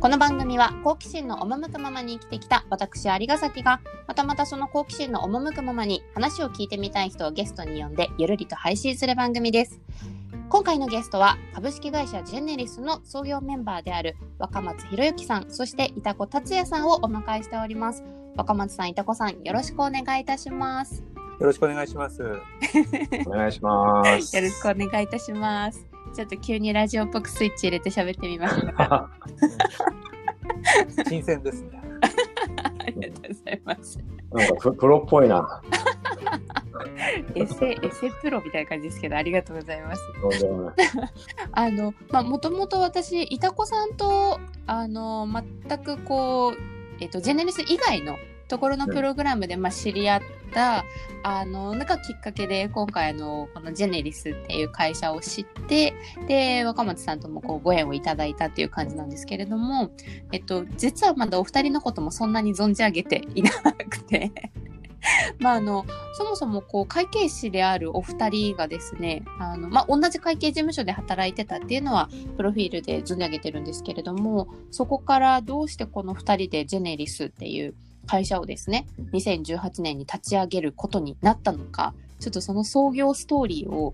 この番組は好奇心の赴くままに生きてきた私有ヶ崎がまたまたその好奇心の赴くままに話を聞いてみたい人をゲストに呼んでゆるりと配信する番組です今回のゲストは株式会社ジェネリスの創業メンバーである若松博之さんそして板子達也さんをお迎えしております若松さん板子さんよろしくお願いいたしますよろしくお願いします。お願いします。よろしくお願いいたしますちょっと急にラジオっぽくスイッチ入れて喋ってみました 新鮮ですね。ありがとうございますなんかププロっぽいな。エセエセプロみたいな感じですけどありがとうございますあのまあもともと私いたこさんとあの全くこうえっとジェネリス以外のところのプログラムで、まあ、知り合ったあのなんかきっかけで今回あのこのジェネリスっていう会社を知ってで若松さんともこうご縁をいただいたっていう感じなんですけれども、えっと、実はまだお二人のこともそんなに存じ上げていなくて まああのそもそもこう会計士であるお二人がですねあの、まあ、同じ会計事務所で働いてたっていうのはプロフィールで存じ上げてるんですけれどもそこからどうしてこの二人でジェネリスっていう会社をですね2018年に立ち上げることになったのかちょっとその創業ストーリーを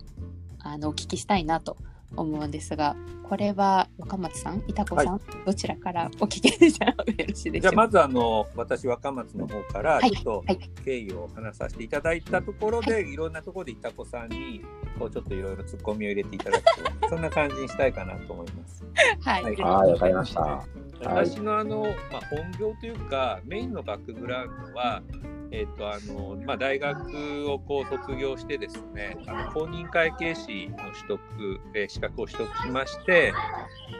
あのお聞きしたいなと思うんですがこれは若松さん板子さん、どちらからお聞きしたらよろしいでしょう？かじゃあまずあの私若松の方からはい。ちょっとはい。経緯を話させていただいたところで、い、ろんなところでいた子さんにこうちょっといろいろツッコミを入れていただくとそんな感じにしたいかなと思います。はい、はい。はい、わかりました。はい。私のあの、まあ、本業というかメインのバックグラウンドは、えっとあのまあ、大学をこう卒業してですねあの公認会計士の取得、えー資格を取得しまして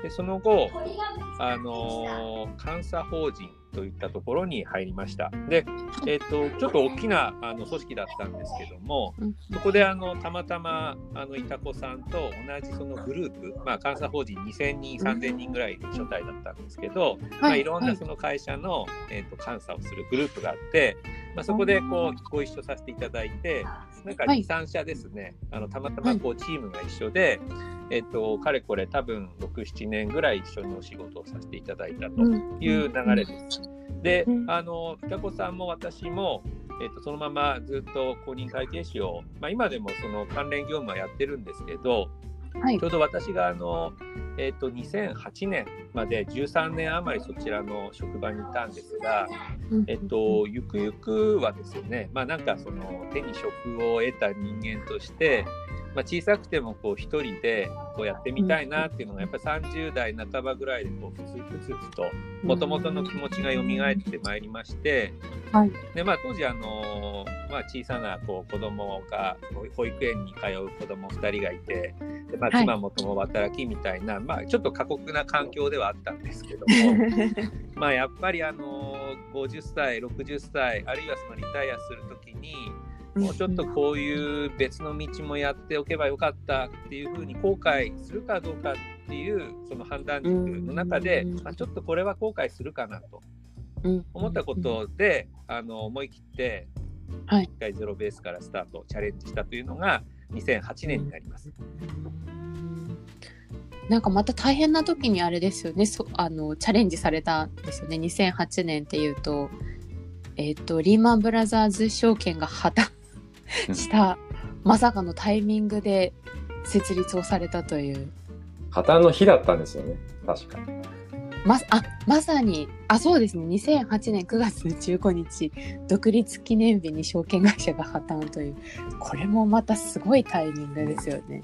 でその後あの監査法人といったところに入りました。で、えっとちょっと大きなあの組織だったんですけども、うん。そこであのたまたまあのいた子さんと同じそのグループ、まあ、監査法人2000人、3000人ぐらいいる所帯だったんですけど、まあ、いろんなその会社の、えー、と監査をするグループがあって、まあ、そこでこうご一緒させていただいて、なんかはい。2、3社ですね、あのたまたまこうチームが一緒で、えっとかれこれ多分6、7年ぐらい一緒にお仕事をさせていただいたという流れです。でう、ん。あの、双子さんも私も、えっと、そのままずっと公認会計士を、まあ、今でもその関連業務はやってるんですけど、はい。ちょうど私があの、えっと、2008年まで13年余りそちらの職場にいたんですが、えっと、ゆくゆくはですね、まあなんかその手に職を得た人間として、まあ、小さくてもこう一人でこうやってみたいなっていうのがやっぱり30代半ばぐらいでこうふつふつふつともともとの気持ちが蘇ってまいりまして、はい。でまあ、当時あの、まあ、小さなこう子供が保育園に通う子供2人がいてで、まあ、はい妻も共働きみたいな、まあ、ちょっと過酷な環境ではあったんですけども。まあやっぱりあの50歳60歳あるいはそのリタイアするときにもうちょっとこういう別の道もやっておけばよかったっていうふうに後悔するかどうかっていうその判断軸の中で、うんまあ、ちょっとこれは後悔するかなとうん思ったことで、あの思い切ってはい一回ゼロベースからスタートチャレンジしたというのが2008年になります。なんかまた大変な時にあれですよねそあのチャレンジされたんですよね2008年っていうとえっ、とリーマンブラザーズ証券が破綻したまさかのタイミングで設立をされたという破綻の日だったんですよね。確かに。まあまさにあそうですね2008年9月15日独立記念日に証券会社が破綻というこれもまたすごいタイミングですよね。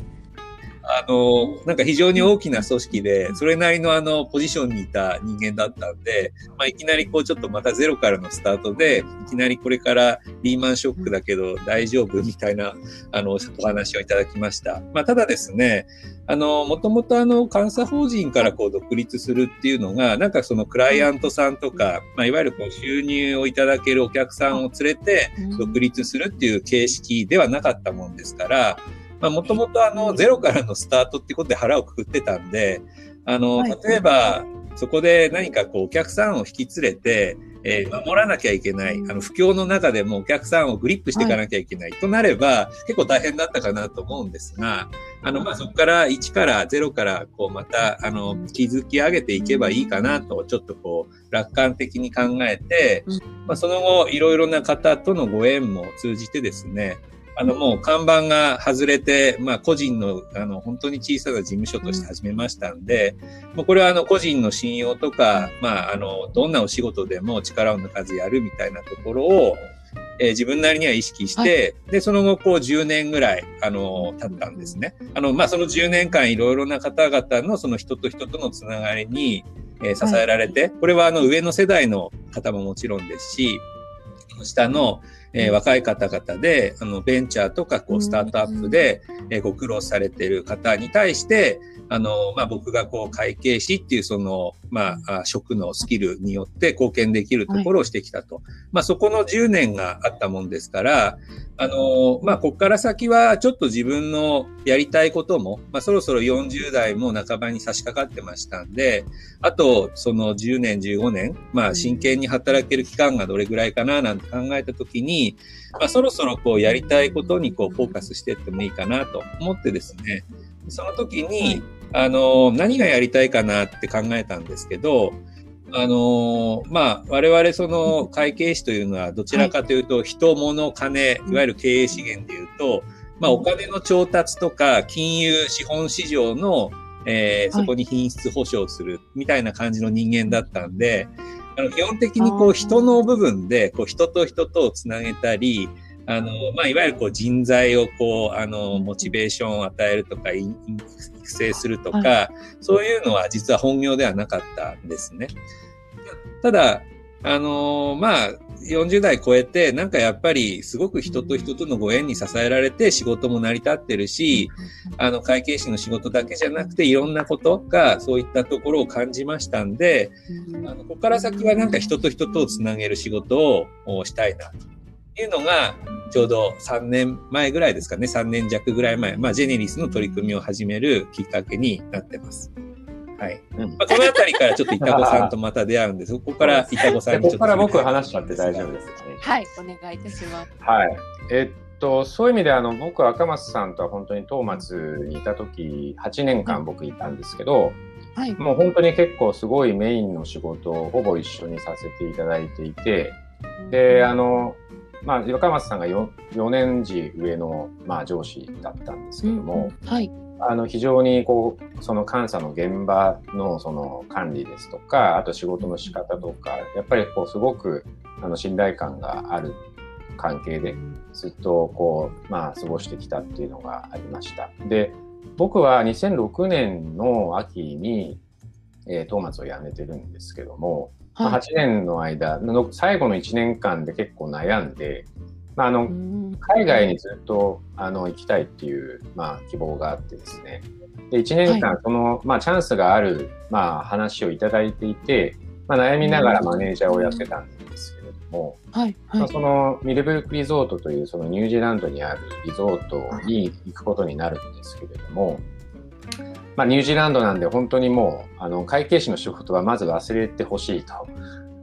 あの、なんか非常に大きな組織で、それなりのあの、ポジションにいた人間だったんで、まあ、いきなりこう、ちょっとまたゼロからのスタートで、いきなりこれからリーマンショックだけど大丈夫みたいな、あの、お話をいただきました。まあ、ただですね、あの、もともとあの、監査法人からこう、独立するっていうのが、なんかそのクライアントさんとか、まあ、いわゆるこう、収入をいただけるお客さんを連れて、独立するっていう形式ではなかったもんですから、まあ、もともとあの、ゼロからのスタートってことで腹をくくってたんで、あの、はい。例えば、そこで何かこう、お客さんを引き連れて、えー守らなきゃいけない、あの、不況の中でもお客さんをグリップしていかなきゃいけないとなれば、結構大変だったかなと思うんですが、あの、まあ、そこから1から0から、こう、また、あの、築き上げていけばいいかなと、ちょっとこう、楽観的に考えて、うん。まあ、その後、いろいろな方とのご縁も通じてですね、あの、もう看板が外れて、まあ、個人の、あの、本当に小さな事務所として始めましたんで、もうこれはあの、個人の信用とか、まあ、あの、どんなお仕事でも力を抜かずやるみたいなところを、えー自分なりには意識して、で、その後、こう、10年ぐらい、あの、経ったんですね。あの、まあ、その10年間、いろいろな方々の、その人と人とのつながりに、えー支えられて、これはあの、上の世代の方ももちろんですし、下の、えー若い方々で、あの、ベンチャーとか、こう、スタートアップで、えーご苦労されている方に対して、あの、まあ、僕がこう、会計士っていうその、まあ、あ職のスキルによって貢献できるところをしてきたと。まあ、そこの10年があったもんですから、あの、まあ、こっから先はちょっと自分のやりたいことも、まあ、そろそろ40代も半ばに差し掛かってましたんで、あと、その10年、15年、まあ、真剣に働ける期間がどれぐらいかな、なんて考えたときに、まあ、そろそろこう、やりたいことにこう、フォーカスしていってもいいかなと思ってですね、その時に、あの、何がやりたいかなって考えたんですけど、あのまあ、我々その会計士というのはどちらかというと、人、物、金、いわゆる経営資源でいうと、まあ、お金の調達とか、金融、資本市場の、えーはい。そこに品質保証するみたいな感じの人間だったんで、あの基本的にこう人の部分で、こう人と人とをつなげたり、あの、まあ、いわゆるこう人材をこう、あの、モチベーションを与えるとか、い育成するとか、はそういうのは実は本業ではなかったんですね。ただ、あのまあ、40代超えて、なんかやっぱりすごく人と人とのご縁に支えられて仕事も成り立ってるし、あの、会計士の仕事だけじゃなくていろんなことがそういったところを感じましたんで、あの、ここから先はなんか人と人とをつなげる仕事をしたいな、というのが、ちょうど3年前ぐらいですかね、3年弱ぐらい前、まあ、ジェネリスの取り組みを始めるきっかけになってます。はい。うんまあ、このあたりからちょっとイタコさんとまた出会うんです。ここからイタコさんでにちょっと。ここから僕話しちゃって大丈夫ですかね。はい、お願いいたします。はい。えっと、そういう意味であの僕赤松さんとは本当に東松にいた時8年間僕いたんですけど、はい。もう本当に結構すごいメインの仕事をほぼ一緒にさせていただいていて、で、あの、まあ、若松さんが 4, 4年時上の、まあ、上司だったんですけども、うんはい。あの非常にこうその監査の現場のその管理ですとかあと仕事の仕方とかやっぱりこうすごくあの信頼感がある関係でずっとこうまあ過ごしてきたっていうのがありました。で僕は2006年の秋に、えー、トーマツを辞めてるんですけども、まあはい。8年の間の最後の1年間で結構悩んで、まあ、あのうん海外にずっとあの行きたいっていう、まあ、希望があってですね。で、1年間、その、まあ、チャンスがある、まあ、話をいただいていて、まあ、悩みながらマネージャーをやってたんですけれども、はい。はい。まあそのミルブルクリゾートというそのニュージーランドにあるリゾートに行くことになるんですけれども、まあ、ニュージーランドなんで本当にもうあの会計士の仕事はまず忘れてほしいと。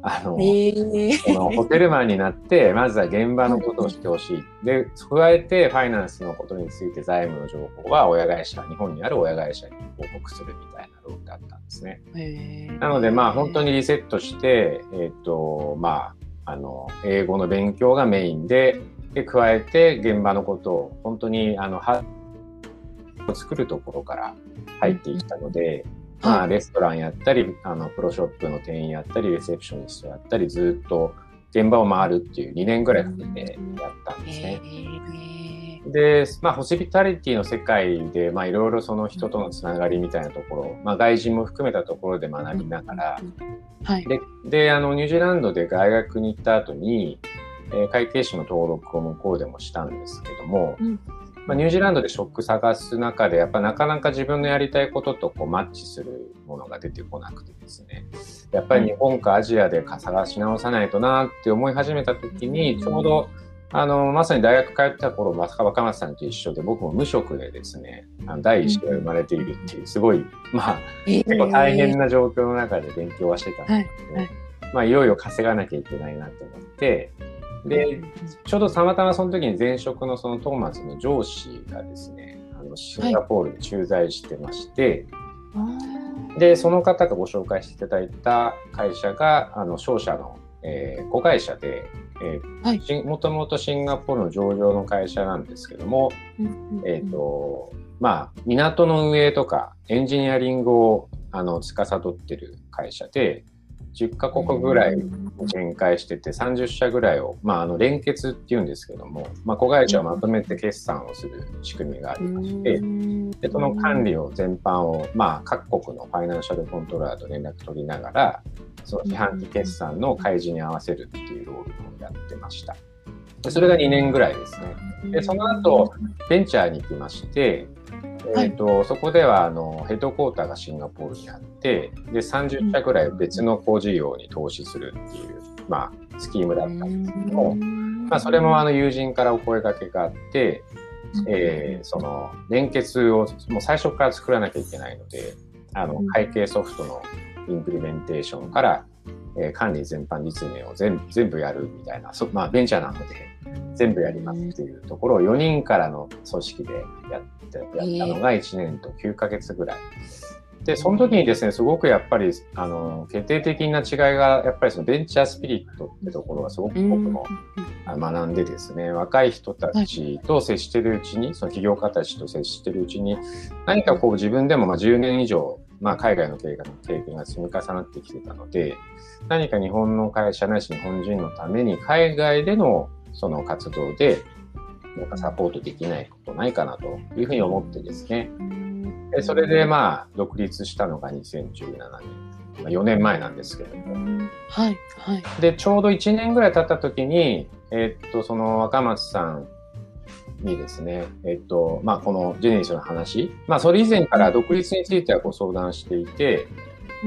あのええそのホテルマンになって、まずは現場のことをしてほしい。で、加えて、ファイナンスのことについて財務の情報は親会社、日本にある親会社に報告するみたいなロールだったんですね。へえなので、まあ、本当にリセットして、えっ、と、まあ、あの、英語の勉強がメインで、で、加えて、現場のことを、本当に、あの、は、作るところから入っていったので、まあ、レストランやったり、あの、プロショップの店員やったり、レセプショニストやったり、ずっと現場を回るっていう2年ぐらいかけてやったんですね。で、まあ、ホスピタリティの世界で、まあ、いろいろその人とのつながりみたいなところ、まあ、外人も含めたところで学びながら、はい。で、で、あの、ニュージーランドで大学に行った後に、えー会計士の登録を向こうでもしたんですけども、うんまあ、ニュージーランドで職探す中で、やっぱなかなか自分のやりたいこととこうマッチするものが出てこなくてですね、やっぱり日本かアジアでか探し直さないとなって思い始めた時に、ちょうど、あの、まさに大学通ってた頃、若若松さんと一緒で、僕も無職でですね、あの第一子が生まれているっていう、すごい、まあ、結構大変な状況の中で勉強はしてたんですけど、はいはい。まあ、いよいよ稼がなきゃいけないなと思って、で、ちょうどたまたまその時に前職のそのトーマスの上司がですね、あのシンガポールで駐在してまして、あで、その方がご紹介していただいた会社が、あの、商社の、えー子会社で、えはい。ーしもともとシンガポールの上場の会社なんですけども、えっ、と、まあ、港の運営とかエンジニアリングを、あの、司ってる会社で、10カ国ぐらい展開してて、30社ぐらいを、まあ、あの、連結っていうんですけども、まあ、子会社をまとめて決算をする仕組みがありまして、で、その管理を全般を、まあ、各国のファイナンシャルコントローラーと連絡取りながら、その四半期決算の開示に合わせるっていうロールをやってました。でそれが2年ぐらいですね。でその後、ベンチャーに行きまして、はい。えーとそこではあのヘッドクォーターがシンガポールにあって、で30社ぐらい別の工事業に投資するっていう、まあ、スキームだったんですけども、まあ、それもあの友人からお声掛けがあって、えーその連結をもう最初から作らなきゃいけないので、あのうん。会計ソフトのインプリメンテーションから、えー管理全般実務を全全部やるみたいな、そまあ、ベンチャーなので全部やりますっていうところを4人からの組織でやってやったのが1年と9ヶ月ぐらい。で、その時にですね、すごくやっぱり、あの、決定的な違いが、やっぱりそのベンチャースピリットってところがすごく僕もあ学んでですね、若い人たちと接してるうちに、その起業家たちと接してるうちに、何かこう自分でもまあ10年以上、まあ海外の経経験が積み重なってきてたので、何か日本の会社ないし日本人のために海外でのその活動で、なんかサポートできないことないかなというふうに思ってですね、でそれでまあ独立したのが2017年、まあ、4年前なんですけれども、はいはい。で、ちょうど1年ぐらい経った時に、えっと、その若松さんにですね、えっと、まあ、このジェネリスの話、まあ、それ以前から独立についてはご相談していて、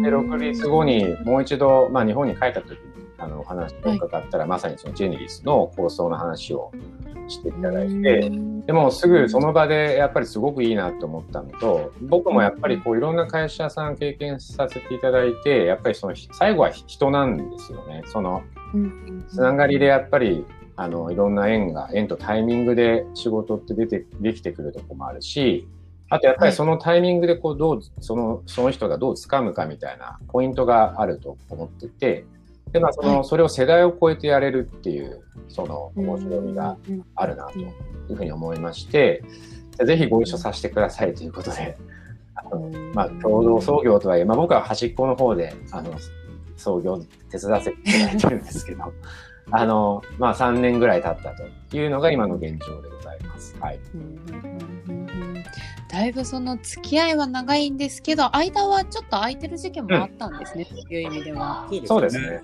で、独立後にもう一度、まあ、日本に帰った時に、あの、お話を伺ったら、まさにそのジェネリスの構想の話をしていただいて、でもすぐその場でやっぱりすごくいいなと思ったのと、僕もやっぱりこういろんな会社さん経験させていただいて、やっぱりその最後は人なんですよね。そのつながりでやっぱりあのいろんな縁が、縁とタイミングで仕事って出て、できてくるとこもあるし、あとやっぱりそのタイミングでこうどう、その、その人がどう掴むかみたいなポイントがあると思ってて、で、まあその、はい。それを世代を超えてやれるっていう、その面白みがあるなというふうに思いまして、ぜひご一緒させてくださいということで、あのまあ、共同創業とはいえ、まあ、僕は端っこの方で、あの、創業手伝わせていただいてるんですけど、あの、まあ、3年ぐらい経ったというのが今の現状でございます。はい。うんだいぶその付き合いは長いんですけど間はちょっと空いてる時期もあったんですね、という意味では。そうですね。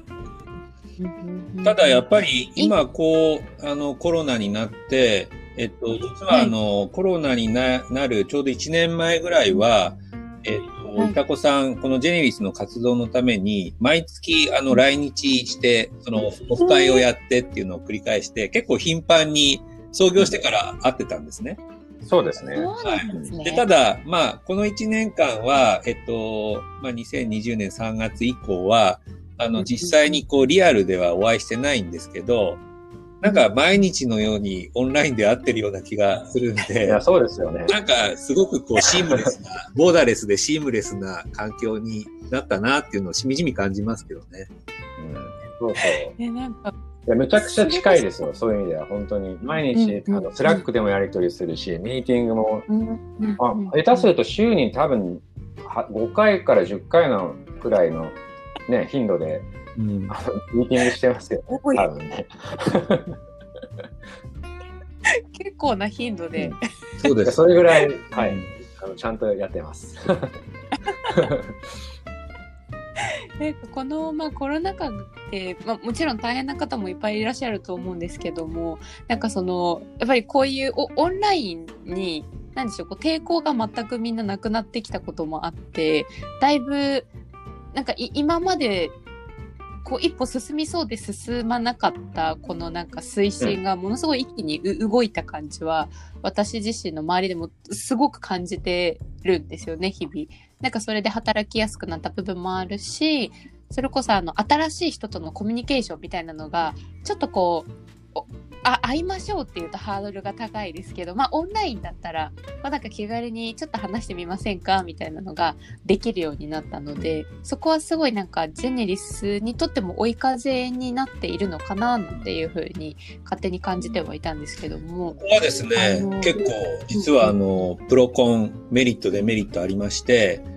ただやっぱり今こう、あのコロナになって、えっと、実はあの、コロナにななるちょうど1年前ぐらいは、えっと、はいいたこさん、このジェネリスの活動のために、毎月あの来日して、そのオフ会をやってっていうのを繰り返して、結構頻繁に創業してから会ってたんですね。そうですね。そうなんですね。で、ただ、まあ、この1年間は、えっと、まあ、2020年3月以降は、あの、実際にこう、リアルではお会いしてないんですけど、なんか毎日のようにオンラインで会ってるような気がするんいでや、、そうですよね。なんかすごくこう、シームレスな、ボーダーレスでシームレスな環境になったなっていうのをしみじみ感じますけどね。うん、そうそう。えなんかいや、めちゃくちゃ近いですよ。そういう意味では、本当に。毎日、うんあの、 Slack でもやり取りするし、ミーティングも、うんあ、下手すると週に多分、は5回から10回のくらいの、ね、頻度で、うん。ミーティングしてますよ。多い多分ね。結構な頻度で、いやそうです。それぐらい、はい。あのちゃんとやってます。なんかこの、まあ、コロナ禍って、まあ、もちろん大変な方もいっぱいいらっしゃると思うんですけどもなんかそのやっぱりこういうおオンラインに何でしょうこう抵抗が全くみんななくなってきたこともあってだいぶなんかい今までこう一歩進みそうで進まなかったこのなんか推進がものすごい一気にう動いた感じは私自身の周りでもすごく感じてるんですよね日々。なんかそれで働きやすくなった部分もあるしそれこそあの新しい人とのコミュニケーションみたいなのがちょっとこうあ会いましょうっていうとハードルが高いですけど、まあ、オンラインだったら、まあ、なんか気軽にちょっと話してみませんかみたいなのができるようになったのでそこはすごいなんかジェネリスにとっても追い風になっているのかなっていうふうに勝手に感じてはいたんですけども。ここはですね結構実はあの、 pro con メリットデメリットありまして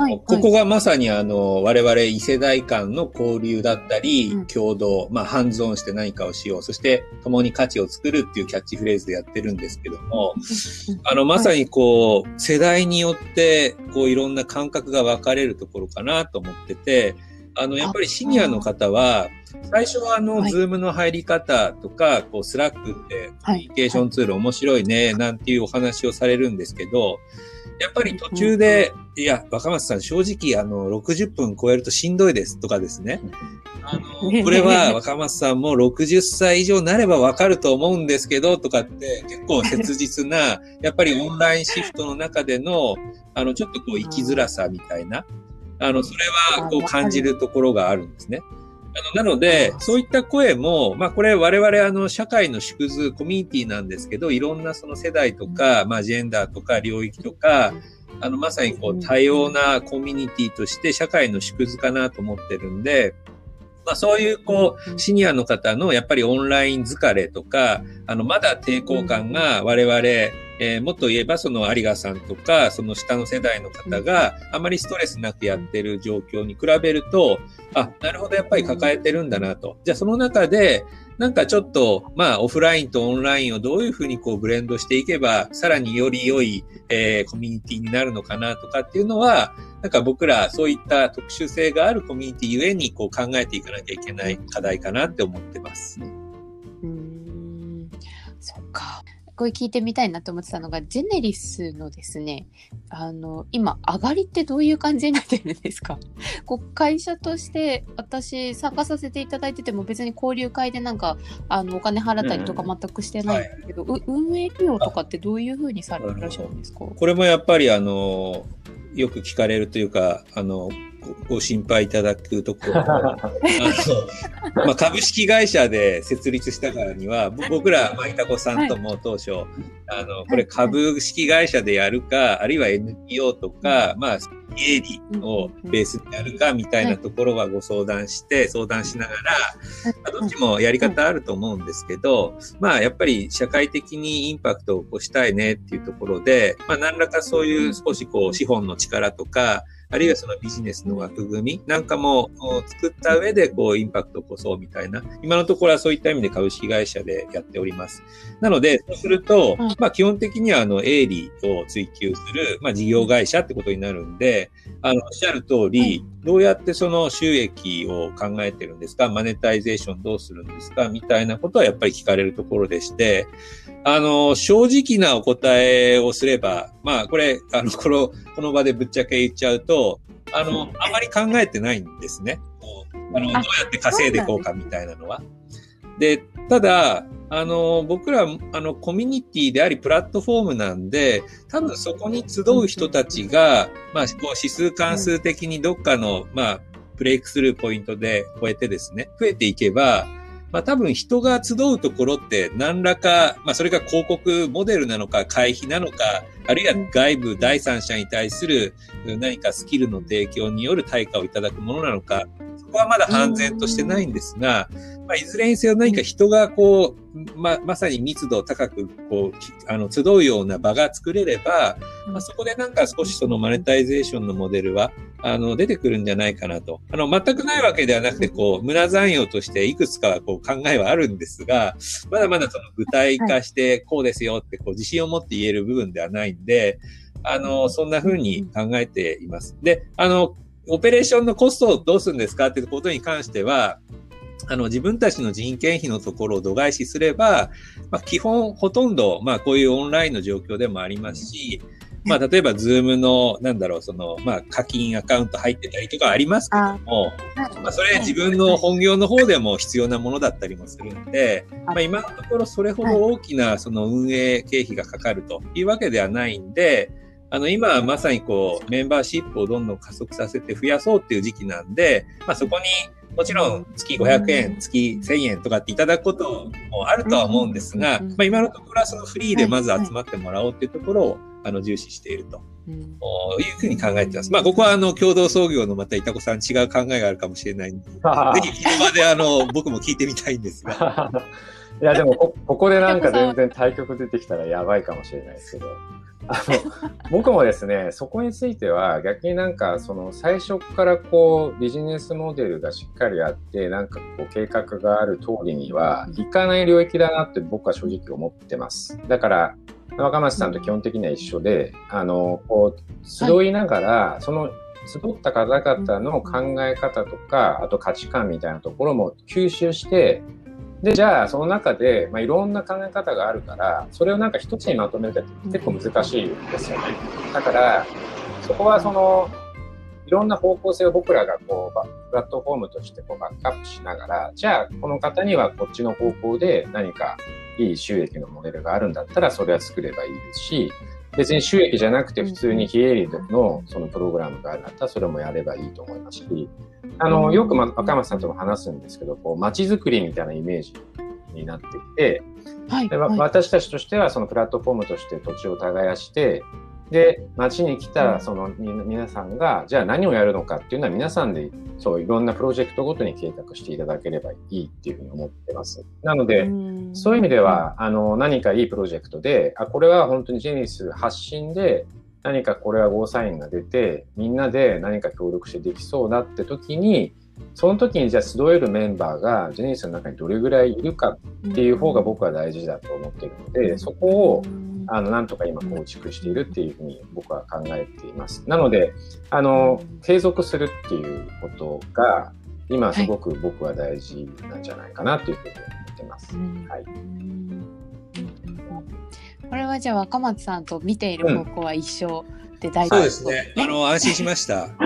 はい、ここがまさにあの、我々異世代間の交流だったり、うん、共同、まあ、ハンズオンして何かをしよう、そして共に価値を作るっていうキャッチフレーズでやってるんですけども、あの、まさにこう、世代によって、こう、いろんな感覚が分かれるところかなと思ってて、あの、やっぱりシニアの方は、最初はあの、 Zoom の入り方とか、こう、 Slack ってコミュニケーションツール面白いね、なんていうお話をされるんですけど、やっぱり途中で、いや、若松さん、正直、あの、60分超えるとしんどいですとかですね。あの、これは若松さんも60歳以上になればわかると思うんですけど、とかって結構切実な、やっぱりオンラインシフトの中での、あの、ちょっとこう生きづらさみたいな、あの、それはこう感じるところがあるんですね。あの、なので、そういった声も、まあこれ我々あの社会の縮図、コミュニティなんですけど、いろんなその世代とか、まあジェンダーとか領域とか、あのまさにこう多様なコミュニティとして社会の縮図かなと思ってるんで、まあそういうこう、シニアの方のやっぱりオンライン疲れとか、あのまだ抵抗感が我々、えー、もっと言えばその有賀さんとか、その下の世代の方があまりストレスなくやってる状況に比べると、あ、なるほど、やっぱり抱えてるんだなと。じゃあその中で、なんかちょっと、まあ、オフラインとオンラインをどういうふうにこうブレンドしていけば、さらにより良い、えー、コミュニティになるのかなとかっていうのは、なんか僕らそういった特殊性があるコミュニティゆえにこう考えていかなきゃいけない課題かなって思ってます。うん、そっか。これ聞いてみたいなと思ってたのが、ジェネリスのですね、あの、今、上がりってどういう感じになってるんですか？こう会社として私参加させていただいてても別に交流会でなんか、あの、お金払ったりとか全くしてないんですけど、うんはい、運営費用とかってどういうふうにされてらっしゃるんですか？これもやっぱりあの、よく聞かれるというか、あの、ご心配いただくところ。あの、まあ、株式会社で設立したからには、僕ら、まあ、いたこさんとも当初、はい、あの、これ株式会社でやるか、あるいは NPO とか、まあ、営利をベースにやるかみたいなところはご相談して、相談しながら、まあ、どっちもやり方あると思うんですけど、まあ、やっぱり社会的にインパクトを起こしたいねっていうところで、まあ、何らかそういう少しこう、資本の力とか、あるいはそのビジネスの枠組みなんかも作った上でこうインパクトを起こそうみたいな、今のところはそういった意味で株式会社でやっております。なので、そうすると、まあ基本的にはあの営利を追求する、まあ事業会社ってことになるんで、あの、おっしゃる通り、どうやってその収益を考えてるんですかマネタイゼーションどうするんですかみたいなことはやっぱり聞かれるところでして、あの、正直なお答えをすれば、まあ、これ、あの、この、この場でぶっちゃけ言っちゃうと、あの、あまり考えてないんですね。あの、どうやって稼いでいこうかみたいなのは。で、ただ、あの、僕ら、あの、コミュニティであり、プラットフォームなんで、多分そこに集う人たちが、まあ、こう、指数関数的にどっかの、まあ、ブレイクスルーポイントで超えてですね、増えていけば、まあ多分人が集うところって何らか、まあそれが広告モデルなのか会費なのか、あるいは外部第三者に対する何かスキルの提供による対価をいただくものなのか、そこはまだ判然としてないんですが、まあ、いずれにせよ何か人がこう、ま、まさに密度高く、こう、あの、集うような場が作れれば、まあ、そこでなんか少しそのマネタイゼーションのモデルは、あの、出てくるんじゃないかなと。あの、全くないわけではなくて、こう、無駄残用としていくつかはこう考えはあるんですが、まだまだその具体化してこうですよってこう自信を持って言える部分ではないんで、あの、そんな風に考えています。で、あの、オペレーションのコストをどうするんですかっていうことに関しては、あの、自分たちの人件費のところを度外視すれば、まあ、基本ほとんど、まあ、こういうオンラインの状況でもありますし、まあ、例えば、 Zoom の、なんだろう、その、まあ、課金アカウント入ってたりとかありますけども、まあ、それ自分の本業の方でも必要なものだったりもするんで、まあ、今のところそれほど大きな、その運営経費がかかるというわけではないんで、あの、今まさにこう、メンバーシップをどんどん加速させて増やそうっていう時期なんで、まあ、そこに、もちろん月500円、月1000円とかっていただくこともあるとは思うんですが、まあ、今のところはそのフリーでまず集まってもらおうっていうところを、あの重視していると。いうふうに考えてます。まあ、ここはあの共同創業のまたいたこさん違う考えがあるかもしれないんで、ぜひこの場であの僕も聞いてみたいんですが。いや、でもこ、ここでなんか全然対局出てきたらやばいかもしれないですけど。あの僕もですねそこについては逆になんかその最初からこうビジネスモデルがしっかりあってなんかこう計画がある通りにはいかない領域だなって僕は正直思ってます。だから若松さんと基本的には一緒であのこう集いながら、はい、その集った方々の考え方とかあと価値観みたいなところも吸収してで、じゃあ、その中で、まあ、いろんな考え方があるから、それをなんか一つにまとめるって結構難しいですよね。だから、そこはその、いろんな方向性を僕らがこう、プラットフォームとしてこうバックアップしながら、じゃあ、この方にはこっちの方向で何かいい収益のモデルがあるんだったら、それは作ればいいですし、別に収益じゃなくて普通に非営利のそのプログラムがあるんだったらそれもやればいいと思います。し、あの、よく、ま、赤松さんとも話すんですけど、こう、街づくりみたいなイメージになっていて、はい、で私たちとしてはそのプラットフォームとして土地を耕して、で、街に来たその皆さんが、じゃあ何をやるのかっていうのは皆さんでそういろんなプロジェクトごとに計画していただければいいっていうふうに思ってます。なので、そういう意味では、あの、何かいいプロジェクトで、あ、これは本当にジェニス発信で、何かこれはゴーサインが出て、みんなで何か協力してできそうだって時に、その時にじゃあ集えるメンバーがジェニスの中にどれぐらいいるかっていう方が僕は大事だと思っているので、そこをあのなんとか今構築しているっていうふうに僕は考えています。なので、あの、継続するっていうことが今すごく僕は大事なんじゃないかなというふうに思ってます。はい。これはじゃあ若松さんと見ている方向は一緒で大丈夫ですね。あの、安心しました。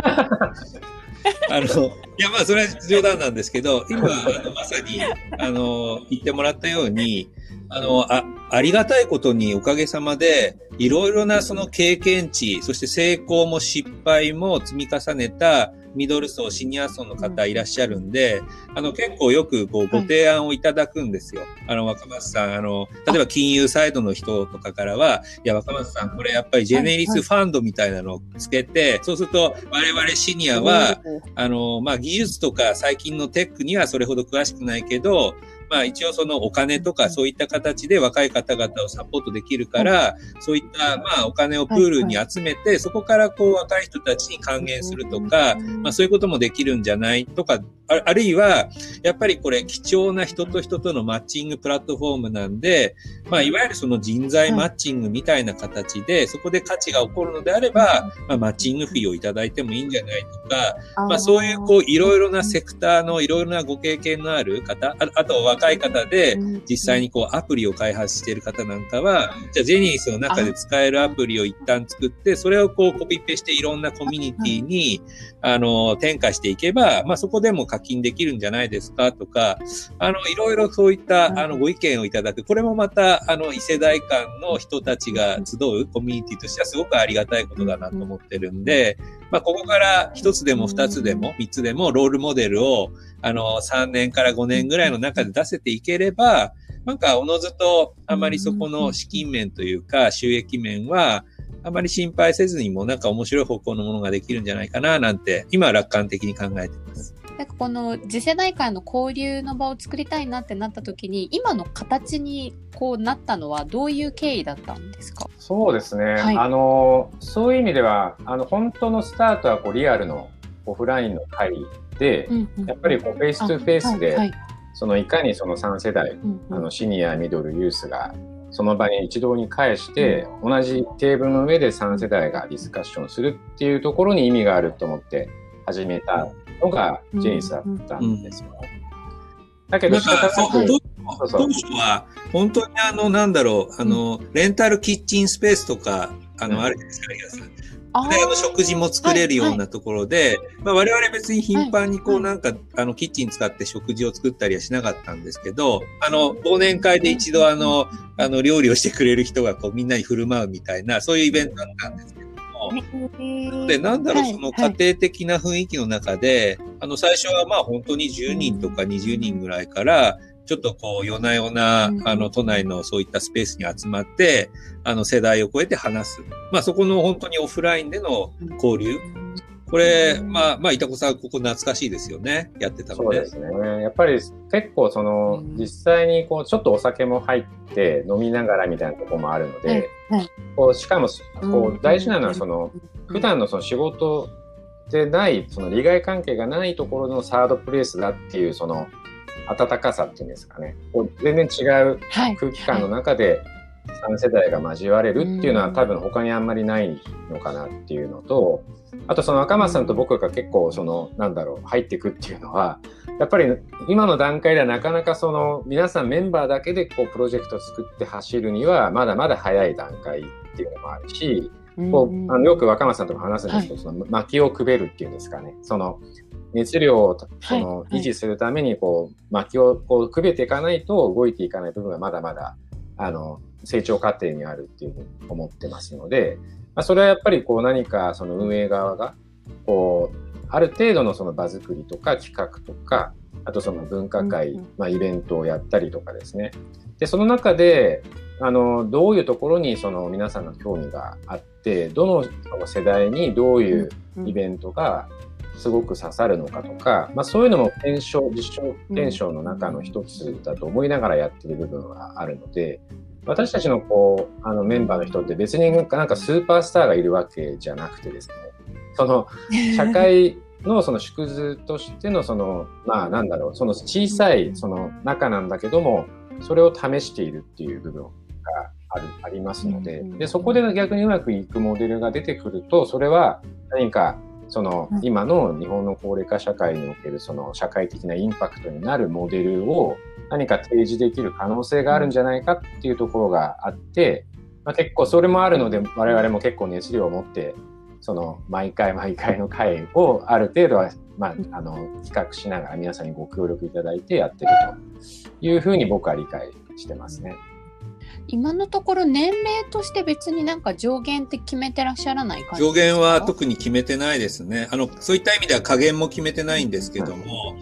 あの、いや、まあ、それは冗談なんですけど、今、あのまさに、あの、言ってもらったように、あの、あ、ありがたいことにおかげさまで、いろいろなその経験値、そして成功も失敗も積み重ねたミドル層、シニア層の方いらっしゃるんで、あの、結構よくこうご提案をいただくんですよ。はい、あの、若松さん、あの、例えば金融サイドの人とかからは、いや、若松さん、これやっぱりジェネリスファンドみたいなのをつけて、そうすると我々シニアは、あの、まあ、技術とか最近のテックにはそれほど詳しくないけど、まあ一応そのお金とかそういった形で若い方々をサポートできるから、そういったまあお金をプールに集めて、そこからこう若い人たちに還元するとか、まあそういうこともできるんじゃないとか、あるいは、やっぱりこれ貴重な人と人とのマッチングプラットフォームなんで、まあいわゆるその人材マッチングみたいな形で、そこで価値が起こるのであれば、まあマッチングフィーをいただいてもいいんじゃないとか、まあそういうこういろいろなセクターのいろいろなご経験のある方、あと若い方で実際にこうアプリを開発している方なんかは、じゃあジェニースの中で使えるアプリを一旦作って、それをこうコピペしていろんなコミュニティに、あの、転化していけば、まあそこでも課金できるんじゃないですかとか、あの、いろいろそういったあのご意見をいただく。これもまた、あの、異世代間の人たちが集うコミュニティとしてはすごくありがたいことだなと思ってるんで、まあここから一つでも二つでも三つでもロールモデルを、あの、3年から5年ぐらいの中で出せていければ、なんか、おのずと、あまりそこの資金面というか、収益面は、あまり心配せずにも、なんか面白い方向のものができるんじゃないかな、なんて、今は楽観的に考えてます。なんかこの次世代間の交流の場を作りたいなってなった時に今の形にこうなったのはどういう経緯だったんですか？そうですね、はい、あのそういう意味ではあの本当のスタートはこうリアルのオフラインの会で、うんうん、やっぱりこうフェイス2フェイスで、はい。はい、そのいかにその3世代、うんうん、あのシニアミドルユースがその場に一堂に会して、うん、同じテーブルの上で3世代がディスカッションするっていうところに意味があると思って始めたのがジェニスだったんですよ。だけど仕方なく、当初は本当にあのなんだろうあの、レンタルキッチンスペースとかあの、あるじゃないですか、で、あの、食事も作れるようなところで、はい。はい、まあ、我々別に頻繁にこうなんか、はい、あの、キッチン使って食事を作ったりはしなかったんですけど、あの、忘年会で一度あの、あの、料理をしてくれる人がこうみんなに振る舞うみたいな、そういうイベントだったんですけども、で、なんだろう、その家庭的な雰囲気の中で、あの、最初はまあ本当に10人とか20人ぐらいから、ちょっとこう、夜な夜な、あの、都内のそういったスペースに集まって、あの、世代を超えて話す。まあ、そこの本当にオフラインでの交流。これ、まあ、まあ、いたこさん、ここ懐かしいですよね。やってたので。そうですね。やっぱり結構その、実際にこう、ちょっとお酒も入って飲みながらみたいなところもあるので、こうしかも、こう、大事なのはその、普段のその仕事でない、その利害関係がないところのサードプレイスだっていう、その、温かさっていうんですかね。こう全然違う空気感の中で3世代が交われるっていうのは多分他にあんまりないのかなっていうのと、あとその赤松さんと僕が結構その、なんだろう、入っていくっていうのは、やっぱり今の段階ではなかなかその皆さんメンバーだけでこうプロジェクトを作って走るにはまだまだ早い段階っていうのもあるし、こうあのよく若松さんとも話すんですけど、はい、その薪をくべるっていうんですかね。その熱量をその維持するためにこう薪をこうくべていかないと動いていかない部分はまだまだあの成長過程にあるっていうふうに思ってますので、まあ、それはやっぱりこう何かその運営側がこうある程度のその場作りとか企画とかあとその分科会、まあ、イベントをやったりとかですね。でその中であのどういうところにその皆さんの興味があってどの世代にどういうイベントがすごく刺さるのかとか、まあ、そういうのも検証実証検証の中の一つだと思いながらやってる部分はあるので私たちのこうあのメンバーの人って別になんかスーパースターがいるわけじゃなくてですねその社会のその縮図としてのそのまあなんだろうその小さいその中なんだけどもそれを試しているっていう部分があるありますので。でそこで逆にうまくいくモデルが出てくるとそれは何かその、今の日本の高齢化社会におけるその社会的なインパクトになるモデルを何か提示できる可能性があるんじゃないかっていうところがあって、まあ、結構それもあるので我々も結構熱量を持ってその毎回毎回の会をある程度は、まあ、あの企画しながら皆さんにご協力いただいてやってるというふうに僕は理解してますね。今のところ年齢として別になんか上限って決めてらっしゃらない感じ上限は特に決めてないですね。あの、そういった意味では加減も決めてないんですけども、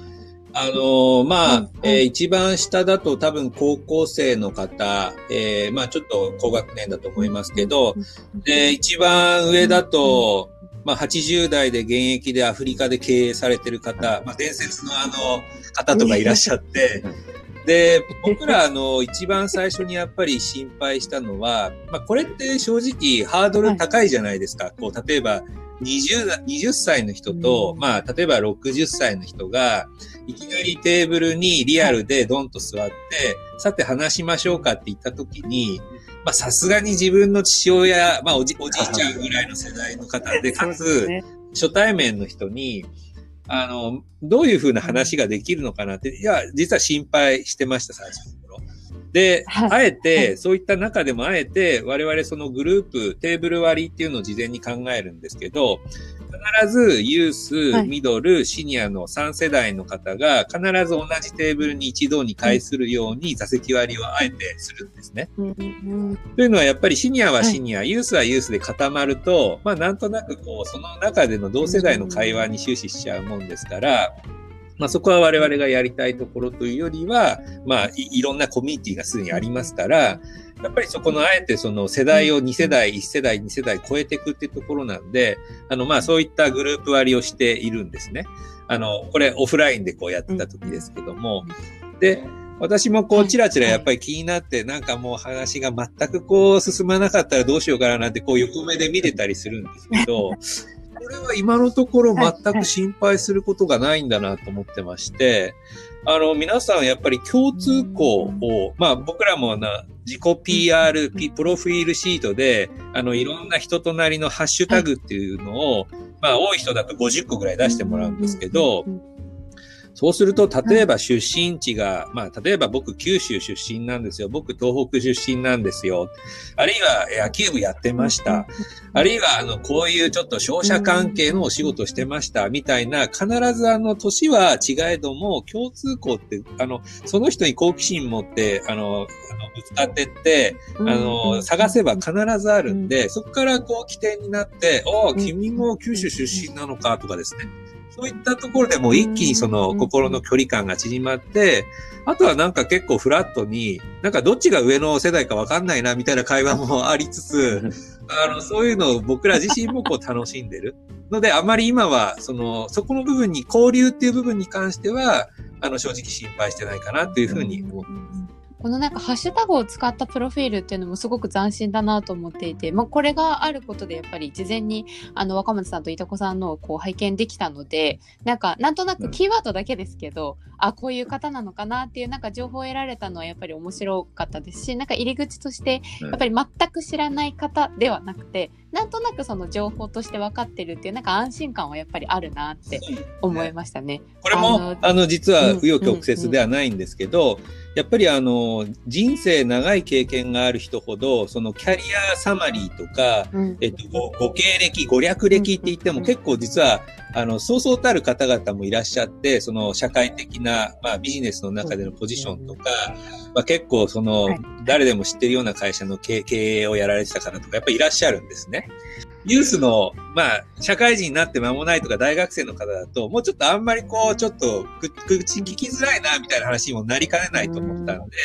あのまあ、うんえー、一番下だと多分高校生の方、えー、まあちょっと高学年だと思いますけど、で、一番上だと、まあ80代で現役でアフリカで経営されてる方、まあ伝説のあの方とかいらっしゃって、で、僕ら、あの、一番最初にやっぱり心配したのは、まあ、これって正直ハードル高いじゃないですか。はい、こう、例えば、20, 20歳の人と、うん、まあ、例えば60歳の人が、いきなりテーブルにリアルでドンと座って、はい、さて話しましょうかって言った時に、まあ、さすがに自分の父親、まあおじ、おじいちゃんぐらいの世代の方で、かつ、初対面の人に、あの、どういうふうな話ができるのかなって、いや、実は心配してました、最初の頃。で、あえて、そういった中でもあえて、我々そのグループ、テーブル割りっていうのを事前に考えるんですけど、必ずユース、ミドル、シニアの3世代の方が必ず同じテーブルに一度に会するように座席割りをあえてするんですね。というのはやっぱりシニアはシニア、ユースはユースで固まると、まあなんとなくこう、その中での同世代の会話に終始しちゃうもんですから、まあ、そこは我々がやりたいところというよりは、まあい、いろんなコミュニティがすでにありますから、やっぱりそこのあえてその世代を2世代、1世代、2世代超えていくっていうところなんで、あのまあそういったグループ割りをしているんですね。あの、これオフラインでこうやってた時ですけども。で、私もこうチラチラやっぱり気になって、なんかもう話が全くこう進まなかったらどうしようかななんてこう横目で見てたりするんですけど、これは今のところ全く心配することがないんだなと思ってまして、あの、皆さんやっぱり共通項を、まあ僕らもな、自己 PR、プロフィールシートで、あの、いろんな人となりのハッシュタグっていうのを、まあ多い人だと50個ぐらい出してもらうんですけど、そうすると、例えば出身地が、まあ、例えば僕九州出身なんですよ。僕東北出身なんですよ。あるいは野球部やってました。あるいは、あの、こういうちょっと商社関係のお仕事してました。みたいな、必ずあの、年は違えども、共通項って、あの、その人に好奇心持って、あの、あのぶつかってって、あの、探せば必ずあるんで、そこからこう起点になって、ああ、君も九州出身なのかとかですね。そういったところでもう一気にその心の距離感が縮まって、あとはなんか結構フラットに、なんかどっちが上の世代かわかんないなみたいな会話もありつつ、あの、そういうのを僕ら自身もこう楽しんでる。ので、あまり今は、その、そこの部分に、交流っていう部分に関しては、あの、正直心配してないかなというふうに思ってます。このなんかハッシュタグを使ったプロフィールっていうのもすごく斬新だなと思っていて、まあ、これがあることでやっぱり事前にあの若松さんといたこさんのをこう拝見できたのでなんかなんとなくキーワードだけですけど、あこういう方なのかなっていうなんか情報を得られたのはやっぱり面白かったですしなんか入り口としてうん。やっぱり全く知らない方ではなくて、なんとなくその情報として分かってるっていうなんか安心感はやっぱりあるなって思いましたね。これも、ああの、実はうん。紆余曲折ではないんですけど、やっぱりあの、人生長い経験がある人ほど、そのキャリアサマリーとか、うん。えっと、ご、ご経歴、ご略歴って言ってもうん。結構実は、あの、そうそうたる方々もいらっしゃって、その社会的な、まあビジネスの中でのポジションとか、まあ結構そのはい、誰でも知ってるような会社の経経営をやられてた方とか、やっぱりいらっしゃるんですね。ユースの、まあ、社会人になって間もないとか大学生の方だと、もうちょっとあんまりこう、ちょっとく、口聞きづらいな、みたいな話にもなりかねないと思ったので、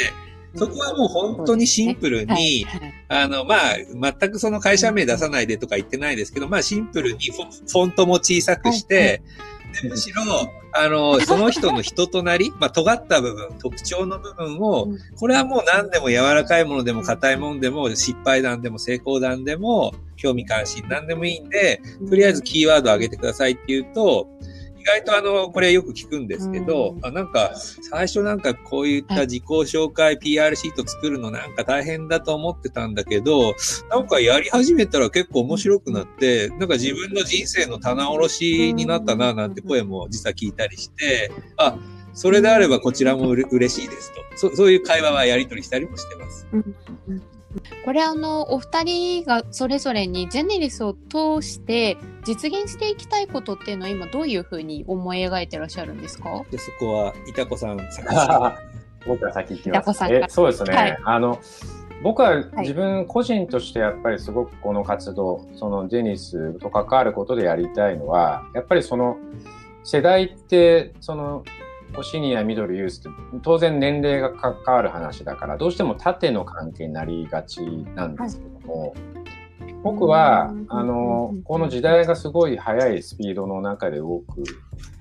そこはもう本当にシンプルに、はいはい。あの、まあ、全くその会社名出さないでとか言ってないですけど、まあ、シンプルにフォントも小さくして、でむしろ、あの、その人の人となり、まあ、尖った部分、特徴の部分をうん、これはもう何でも柔らかいものでも硬いものでも、失敗談でも成功談でも、興味関心何でもいいんで、とりあえずキーワード上げてくださいって言うと、意外とあの、これよく聞くんですけど、うん。あなんか、最初なんかこういった自己紹介 PR シート作るのなんか大変だと思ってたんだけど、なんかやり始めたら結構面白くなって、なんか自分の人生の棚卸しになったななんて声も実は聞いたりして、あ、それであればこちらもうれ嬉しいですと。そそういう会話はやり取りしたりもしてます。これあのお二人がそれぞれにジェネリスを通して実現していきたいことっていうのは今どういうふうに思い描いてらっしゃるんですか？で、そこは、いたこさん、僕は先行きます。えそうですね。はい。あの僕ははい自分個人としてやっぱりすごくこの活動、そのジェニスと関わることでやりたいのは、やっぱりその世代ってそのシニア、ミドル、ユースって当然年齢が関わる話だからどうしても縦の関係になりがちなんですけども、僕はうん。あのこの時代がすごい速いスピードの中で動く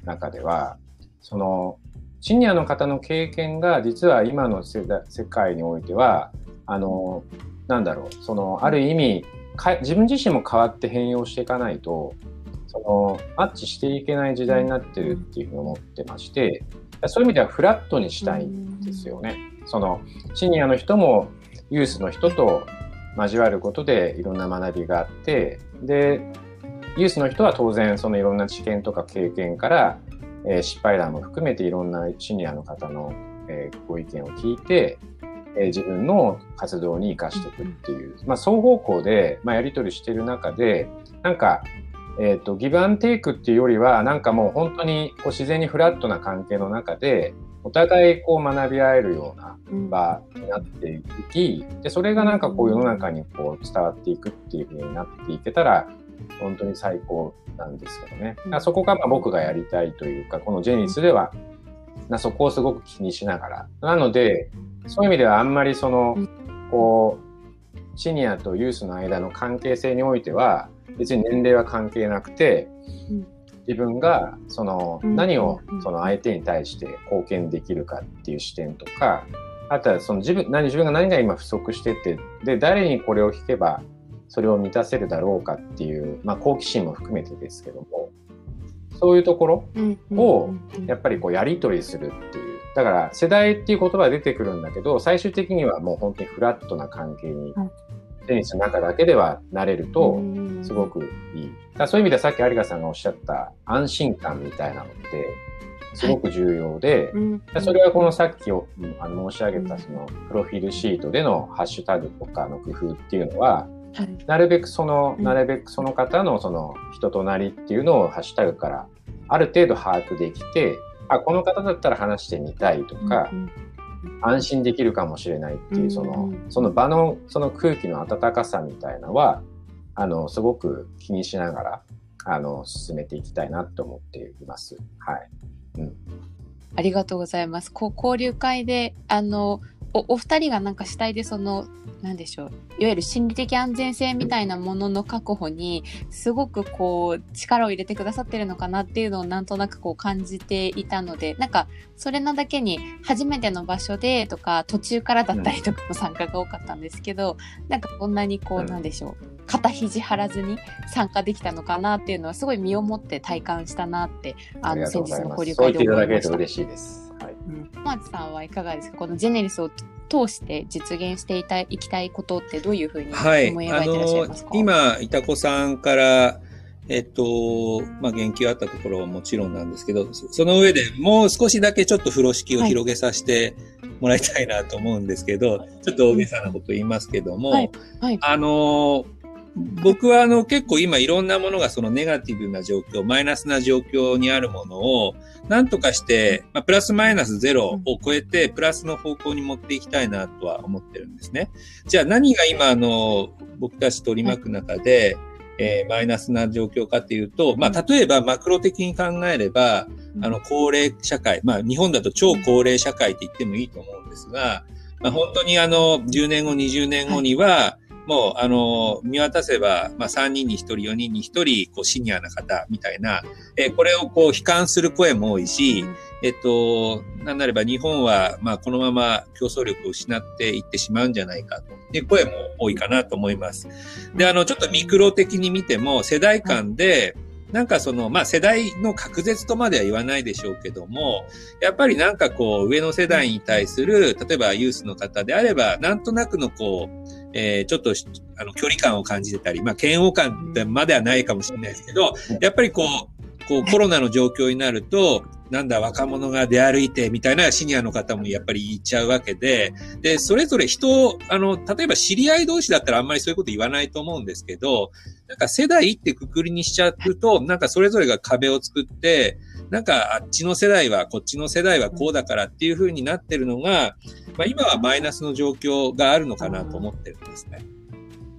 中ではそのシニアの方の経験が実は今の世代世界においてはあのなんだろうそのある意味か自分自身も変わって変容していかないとそのマッチしていけない時代になってるっていうふうに思ってましてそういう意味ではフラットにしたいんですよね。そのシニアの人もユースの人と交わることでいろんな学びがあってでユースの人は当然そのいろんな知見とか経験から、えー失敗談も含めていろんなシニアの方の、えーご意見を聞いて、えー自分の活動に生かしていくっていう、まあ、双方向で、まあ、やり取りしている中でなんか、えー、とギブアンテイクっていうよりはなんかもう本当にこう自然にフラットな関係の中でお互いこう学び合えるような場になっていきでそれがなんかこう世の中にこう伝わっていくっていう風になっていけたら本当に最高なんですけどね。だからそこがまあ僕がやりたいというかこのジェニスではなそこをすごく気にしながら。なのでそういう意味ではあんまりそのこうシニアとユースの間の関係性においては別に年齢は関係なくてうん。自分がそのうん。何をうん。その相手に対して貢献できるかっていう視点とかあとはその自分何自分が何が今不足しててで誰にこれを聞けばそれを満たせるだろうかっていう、まあ、好奇心も含めてですけどもそういうところをやっぱりこうやり取りするっていう。だから世代っていう言葉が出てくるんだけど最終的にはもう本当にフラットな関係にはい。テニスの中だけではなれるとすごくいい。だそういう意味ではさっき有賀さんがおっしゃった安心感みたいなのってすごく重要で、それはこのさっきをうんあの申し上げたそのプロフィールシートでのハッシュタグとかの工夫っていうのはなるべくそのうん。なるべくその方のその人となりっていうのをハッシュタグからある程度把握できてあこの方だったら話してみたいとか、安心できるかもしれないっていうそのうん。その場のその空気の温かさみたいなのはあのすごく気にしながらあの、進めていきたいなと思っています。はい。うん。ありがとうございます。こう交流会で、あの、おお二人がなんか主体でその何でしょういわゆる心理的安全性みたいなものの確保にすごくこう力を入れてくださってるのかなっていうのをなんとなくこう感じていたのでなんかそれなだけに初めての場所でとか途中からだったりとかの参加が多かったんですけど、うん、なんかこんなにこうなんでしょう肩肘張らずに参加できたのかなっていうのはすごい身をもって体感したなってあの先日の交流会で思いました。嬉しいです。はい。うん、マーチさんはいかがですか？このジェネリスを通して実現していたいきたいことってどういうふうに思い描いていらっしゃいますか、はい、今、いたこさんから、えっと、まあ、言及あったところはもちろんなんですけど、その上でもう少しだけちょっと風呂敷を広げさせてもらいたいなと思うんですけど、はい、ちょっと大げさなこと言いますけども、はい。はい、あの、僕はあの結構今いろんなものがそのネガティブな状況、マイナスな状況にあるものを何とかして、まあ、プラスマイナスゼロを超えてプラスの方向に持っていきたいなとは思ってるんですね。じゃあ何が今あの僕たち取り巻く中で、えー、マイナスな状況かっていうと、まあ、例えばマクロ的に考えれば、あの、高齢社会、まあ、日本だと超高齢社会って言ってもいいと思うんですが、まあ、本当にあの、10年後、20年後には、もう、あの、見渡せば、まあ、3人に1人、4人に1人、こう、シニアな方みたいな、えこれをこう、悲観する声も多いし、えっと、なんなれば日本は、まあ、このまま競争力を失っていってしまうんじゃないかという声も多いかなと思います。で、あの、ちょっとミクロ的に見ても、世代間で、なんかその、まあ世代の隔絶とまでは言わないでしょうけども、やっぱりなんかこう、上の世代に対する、例えばユースの方であれば、なんとなくのこう、えー、ちょっと、あの、距離感を感じてたり、まあ、嫌悪感まではないかもしれないですけど、やっぱりこう、こう、コロナの状況になると、なんだ、若者が出歩いて、みたいなシニアの方もやっぱり言っちゃうわけで、で、それぞれ人、あの、例えば知り合い同士だったらあんまりそういうこと言わないと思うんですけど、なんか世代ってくくりにしちゃうと、なんかそれぞれが壁を作って、なんかあっちの世代は、こっちの世代はこうだからっていうふうになってるのが、まあ今はマイナスの状況があるのかなと思ってるんですね。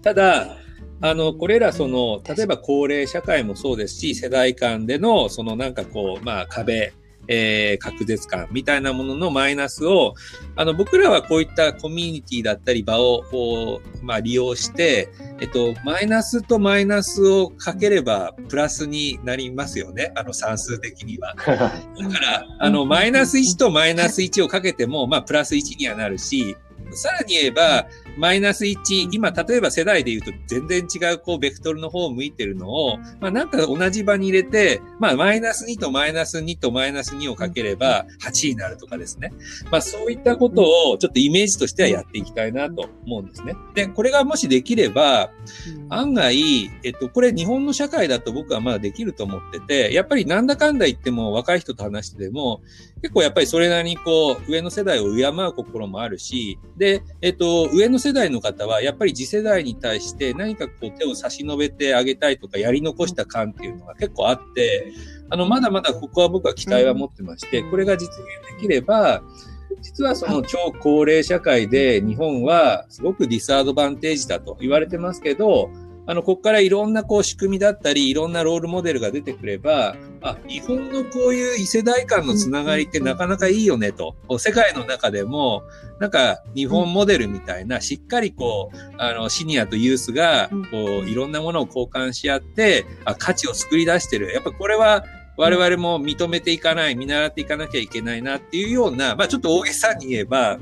ただ、あの、これらその、例えば高齢社会もそうですし、世代間での、そのなんかこう、まあ壁、えー、隔絶感みたいなもののマイナスを、あの、僕らはこういったコミュニティだったり場を、こう、まあ、利用して、えっと、マイナスとマイナスをかければ、プラスになりますよね。あの、算数的には。だから、あの、マイナス1とマイナス1をかけても、まあ、プラス1にはなるし、さらに言えば、マイナス1、今、例えば世代で言うと全然違う、こう、ベクトルの方を向いてるのを、まあ、なんか同じ場に入れて、まあ、マイナス2とマイナス2とマイナス2をかければ8になるとかですね。まあ、そういったことをちょっとイメージとしてはやっていきたいなと思うんですね。で、これがもしできれば、案外、えっと、これ日本の社会だと僕はまだできると思ってて、やっぱりなんだかんだ言っても若い人と話してでも、結構やっぱりそれなりにこう、上の世代を敬う心もあるし、で、えっと、上の世代の方は、やっぱり次世代に対して何かこう手を差し伸べてあげたいとか、やり残した感っていうのが結構あって、あの、まだまだここは僕は期待は持ってまして、これが実現できれば、実はその超高齢社会で日本はすごくディスアドバンテージだと言われてますけど、あの、ここからいろんなこう仕組みだったり、いろんなロールモデルが出てくれば、あ、日本のこういう異世代間のつながりってなかなかいいよねと。世界の中でも、なんか日本モデルみたいな、しっかりこう、あの、シニアとユースが、こう、いろんなものを交換し合って、あ、価値を作り出してる。やっぱこれは、我々も認めていかない、見習っていかなきゃいけないなっていうような、まあちょっと大げさに言えば、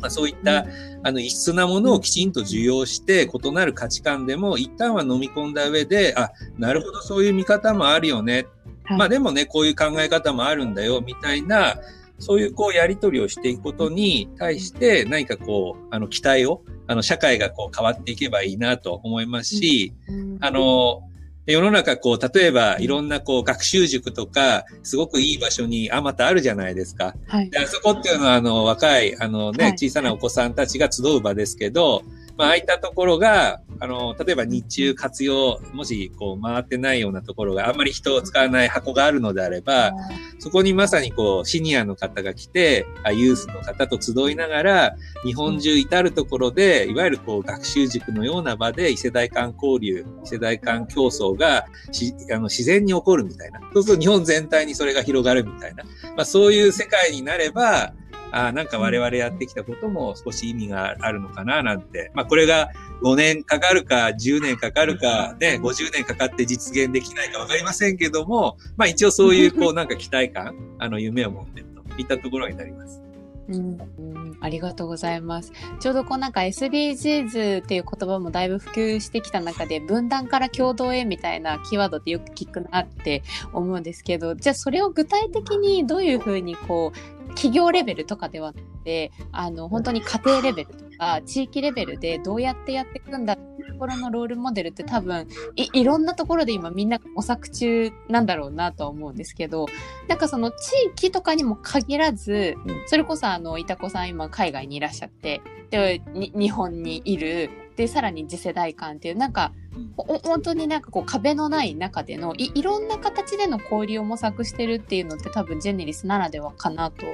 まあ、そういった、あの、異質なものをきちんと受容して、異なる価値観でも、一旦は飲み込んだ上で、あ、なるほど、そういう見方もあるよね。はい、まあでもね、こういう考え方もあるんだよ、みたいな、そういうこうやり取りをしていくことに対して何かこう、あの期待を、あの社会がこう変わっていけばいいなと思いますし、あの、世の中こう、例えばいろんなこう学習塾とか、すごくいい場所にあまたあるじゃないですか。はい。で、あそこっていうのはあの若い、あのね、はい、小さなお子さんたちが集う場ですけど、まあ、ああいったところが、あの、例えば日中活用、もしこう回ってないようなところがあんまり人を使わない箱があるのであれば、そこにまさにこう、シニアの方が来て、ユースの方と集いながら、日本中至るところで、いわゆるこう、学習塾のような場で異世代間交流、異世代間競争がしあの自然に起こるみたいな。そうすると日本全体にそれが広がるみたいな。まあそういう世界になれば、あなんか我々やってきたことも少し意味があるのかななんて。まあこれが5年かかるか10年かかるかね、50年かかって実現できないかわかりませんけども、まあ一応そういうこう なんか期待感、あの夢を持ってるといったところになります。うん、ありがとうございます。ちょうどこうなんか SDGs っていう言葉もだいぶ普及してきた中で分断から共同へみたいなキーワードってよく聞くなって思うんですけど、じゃあそれを具体的にどういうふうにこう企業レベルとかではなくて、あの本当に家庭レベルとか地域レベルでどうやってやっていくんだってところのロールモデルって多分いいろんなところで今みんな模索中なんだろうなとは思うんですけどなんかその地域とかにも限らず、それこそあのいたこさん今海外にいらっしゃってで日本にいるでさらに次世代間っていうなんか本当になんかこう壁のない中でのいいろんな形での交流を模索してるっていうのって多分ジェネリスならではかなと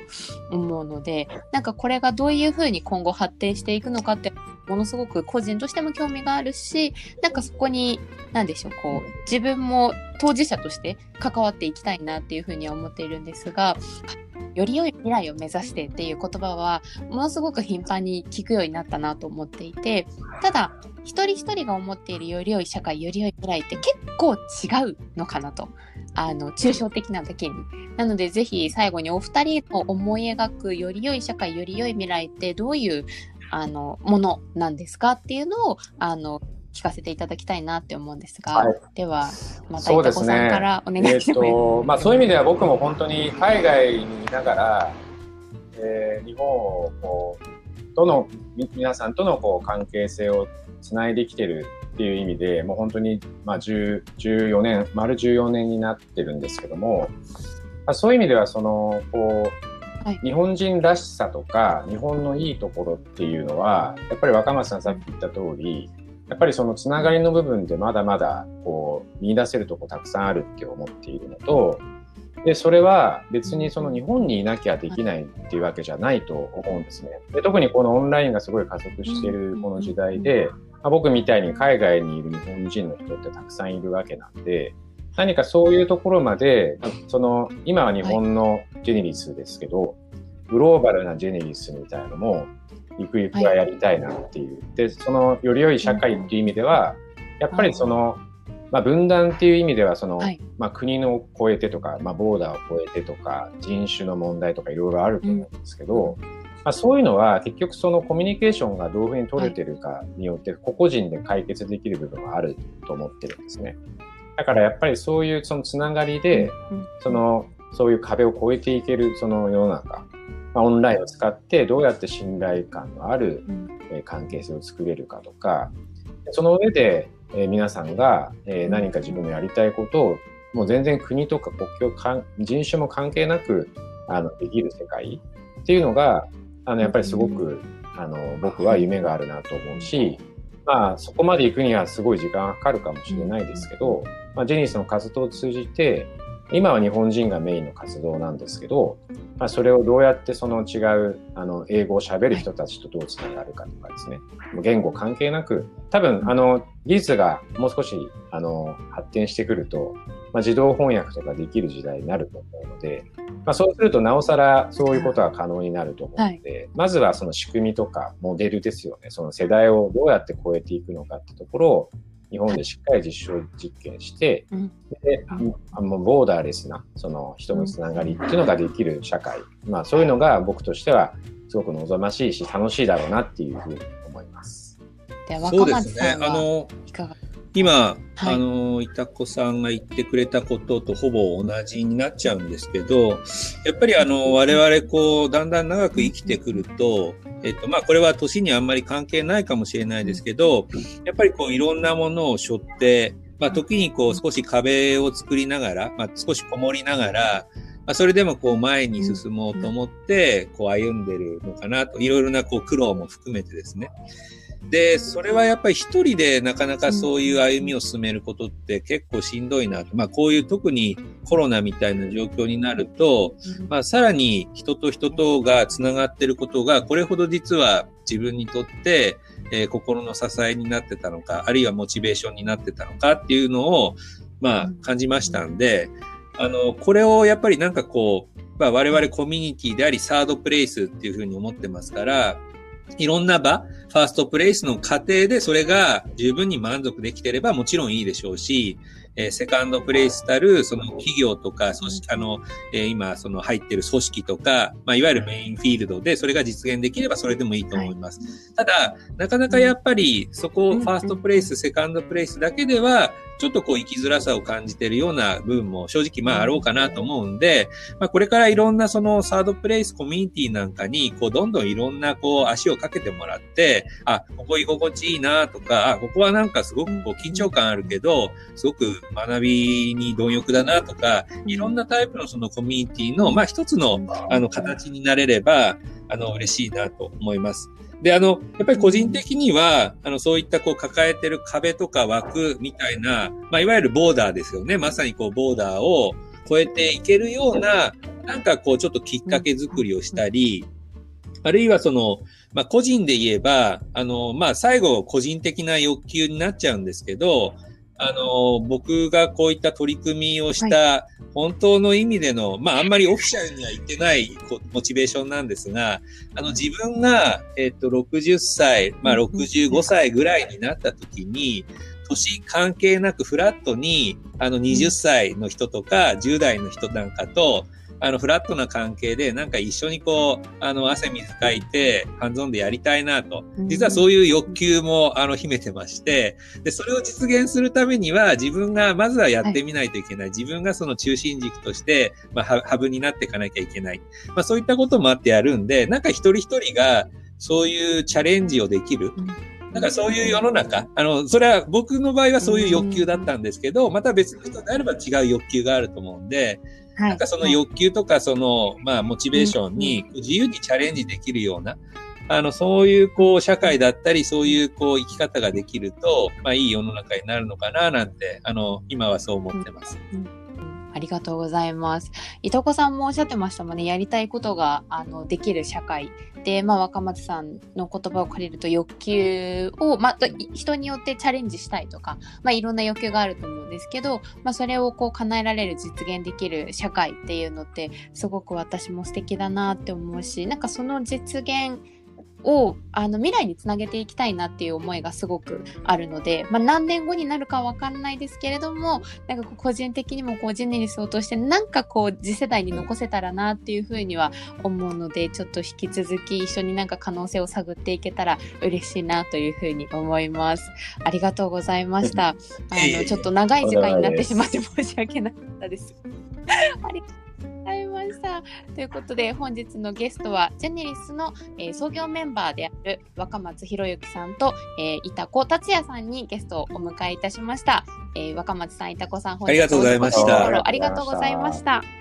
思うのでなんかこれがどういうふうに今後発展していくのかってものすごく個人としても興味があるしなんかそこに何でしょうこう自分も当事者として関わっていきたいなっていうふうには思っているんですがより良い未来を目指してっていう言葉はものすごく頻繁に聞くようになったなと思っていてただ一人一人が思っているより良い社会より良い未来って結構違うのかなと。あの抽象的なだけに。なのでぜひ最後にお二人の思い描くより良い社会より良い未来ってどういうあのものなんですかっていうのをあの聞かせていただきたいなって思うんですが、はい、ではまたいたこさんからお願いします。ねえー、まあ、そういう意味では僕も本当に海外にいながら、えー、日本をこうとの皆さんとのこう関係性をつないできてるっていう意味でもう本当に、まあ、14年丸14年になってるんですけども、まあ、そういう意味ではそのこう、はい、日本人らしさとか日本のいいところっていうのはやっぱり若松さんさっき言った通りやっぱりそのつながりの部分でまだまだこう見出せるとこたくさんあるって思っているのと、で、それは別にその日本にいなきゃできないっていうわけじゃないと思うんですね。で特にこのオンラインがすごい加速しているこの時代で、まあ、僕みたいに海外にいる日本人の人ってたくさんいるわけなんで、何かそういうところまで、その、今は日本のジェネリスですけど、グローバルなジェネリスみたいなのもゆくゆくはやりたいなっていう。で、そのより良い社会っていう意味では、やっぱりその、まあ、分断っていう意味ではその、はい、まあ、国のを超えてとか、まあ、ボーダーを超えてとか人種の問題とかいろいろあると思うんですけど、うん、まあ、そういうのは結局そのコミュニケーションがどういうふうに取れてるかによって個々人で解決できる部分はあると思ってるんですね。だからやっぱりそういうそのつながりで、そのそういう壁を越えていけるその世の中まあ、オンラインを使ってどうやって信頼感のある、え関係性を作れるかとか、その上で、え皆さんが、え何か自分のやりたいことをもう全然国とか国境か人種も関係なくあのできる世界っていうのがあのやっぱりすごく、あの僕は夢があるなと思うし、まあ、そこまで行くにはすごい時間がかかるかもしれないですけど、まあ、ジェニスの活動を通じて今は日本人がメインの活動なんですけど、まあ、それをどうやってその違うあの英語を喋る人たちとどうつながるかとかですね、言語関係なく、多分あの技術がもう少しあの発展してくると、まあ、自動翻訳とかできる時代になると思うので、まあ、そうするとなおさらそういうことが可能になると思うので、はい、まずはその仕組みとかモデルですよね、その世代をどうやって超えていくのかってところを日本でしっかり実証実験して、うん、であのボーダーレスなその人のつながりっていうのができる社会、まあ、そういうのが僕としてはすごく望ましいし楽しいだろうなっていうふうに思います。そうですね。あの今、はい、あの、いたこさんが言ってくれたこととほぼ同じになっちゃうんですけど、やっぱりあの、我々こう、だんだん長く生きてくると、えっと、まあ、これは年にあんまり関係ないかもしれないですけど、やっぱりこう、いろんなものを背負って、まあ、時にこう、少し壁を作りながら、まあ、少しこもりながら、まあ、それでもこう、前に進もうと思って、こう、歩んでるのかなと、いろいろなこう、苦労も含めてですね。で、それはやっぱり一人でなかなかそういう歩みを進めることって結構しんどいなと。まあこういう特にコロナみたいな状況になると、まあさらに人と人とが繋がってることがこれほど実は自分にとって、えー、心の支えになってたのか、あるいはモチベーションになってたのかっていうのを、まあ感じましたんで、あの、これをやっぱりなんかこう、まあ、我々コミュニティでありサードプレイスっていうふうに思ってますから、いろんな場、ファーストプレイスの過程でそれが十分に満足できてればもちろんいいでしょうし、えー、セカンドプレイスたる、その企業とか、組織、あの、えー、今、その入ってる組織とか、まあ、いわゆるメインフィールドで、それが実現できればそれでもいいと思います。ただ、なかなかやっぱり、そこ、ファーストプレイス、セカンドプレイスだけでは、ちょっとこう生きづらさを感じているような部分も正直まああろうかなと思うんで、まあこれからいろんなそのサードプレイスコミュニティなんかに、こうどんどんいろんなこう足をかけてもらって、あ、ここ居心地いいなとか、あ、ここはなんかすごくこう緊張感あるけど、すごく学びに貪欲だなとか、いろんなタイプのそのコミュニティの、まあ一つのあの形になれれば、あの嬉しいなと思います。で、あの、やっぱり個人的には、あの、そういったこう抱えてる壁とか枠みたいな、まあ、いわゆるボーダーですよね。まさにこう、ボーダーを超えていけるような、なんかこう、ちょっときっかけ作りをしたり、あるいはその、まあ、個人で言えば、あの、まあ、最後、個人的な欲求になっちゃうんですけど、あの、僕がこういった取り組みをした本当の意味での、まああんまりオフィシャルには言ってないモチベーションなんですが、あの自分が、えっと、60歳、まあ65歳ぐらいになった時に、年関係なくフラットに、あの20歳の人とか10代の人なんかと、あの、フラットな関係で、なんか一緒にこう、あの、汗水かいて、ハンズオンでやりたいなと。実はそういう欲求も、あの、秘めてまして、で、それを実現するためには、自分が、まずはやってみないといけない。自分がその中心軸として、まあ、ハブになっていかなきゃいけない。まあ、そういったこともあってやるんで、なんか一人一人が、そういうチャレンジをできる。なんかそういう世の中、あの、それは僕の場合はそういう欲求だったんですけど、また別の人であれば違う欲求があると思うんで、なんかその欲求とかその、まあ、モチベーションに自由にチャレンジできるような、あの、そういうこう、社会だったり、そういうこう、生き方ができると、まあ、いい世の中になるのかな、なんて、あの、今はそう思ってます。うんうんありがとうございます。いとこさんもおっしゃってましたもんね、やりたいことがあのできる社会で、まあ、若松さんの言葉を借りると欲求を、まあ、人によってチャレンジしたいとか、まあ、いろんな欲求があると思うんですけど、まあ、それをこう叶えられる実現できる社会っていうのってすごく私も素敵だなって思うしなんかその実現をあの未来につなげていきたいなっていう思いがすごくあるので、まあ、何年後になるかわかんないですけれどもなんか個人的にもこうジェネリスを通してなんかこう次世代に残せたらなっていうふうには思うのでちょっと引き続き一緒になんか可能性を探っていけたら嬉しいなというふうに思います。ありがとうございました。あのちょっと長い時間になってしまって申し訳なかったです。あ りざいました。ということで本日のゲストはジェネリスの、えー、創業メンバーである若松博之さんと、えー、板子達也さんにゲストをお迎えいたしました。えー、若松さん、板子さん、本日ありがとうございました。ありがとうございました。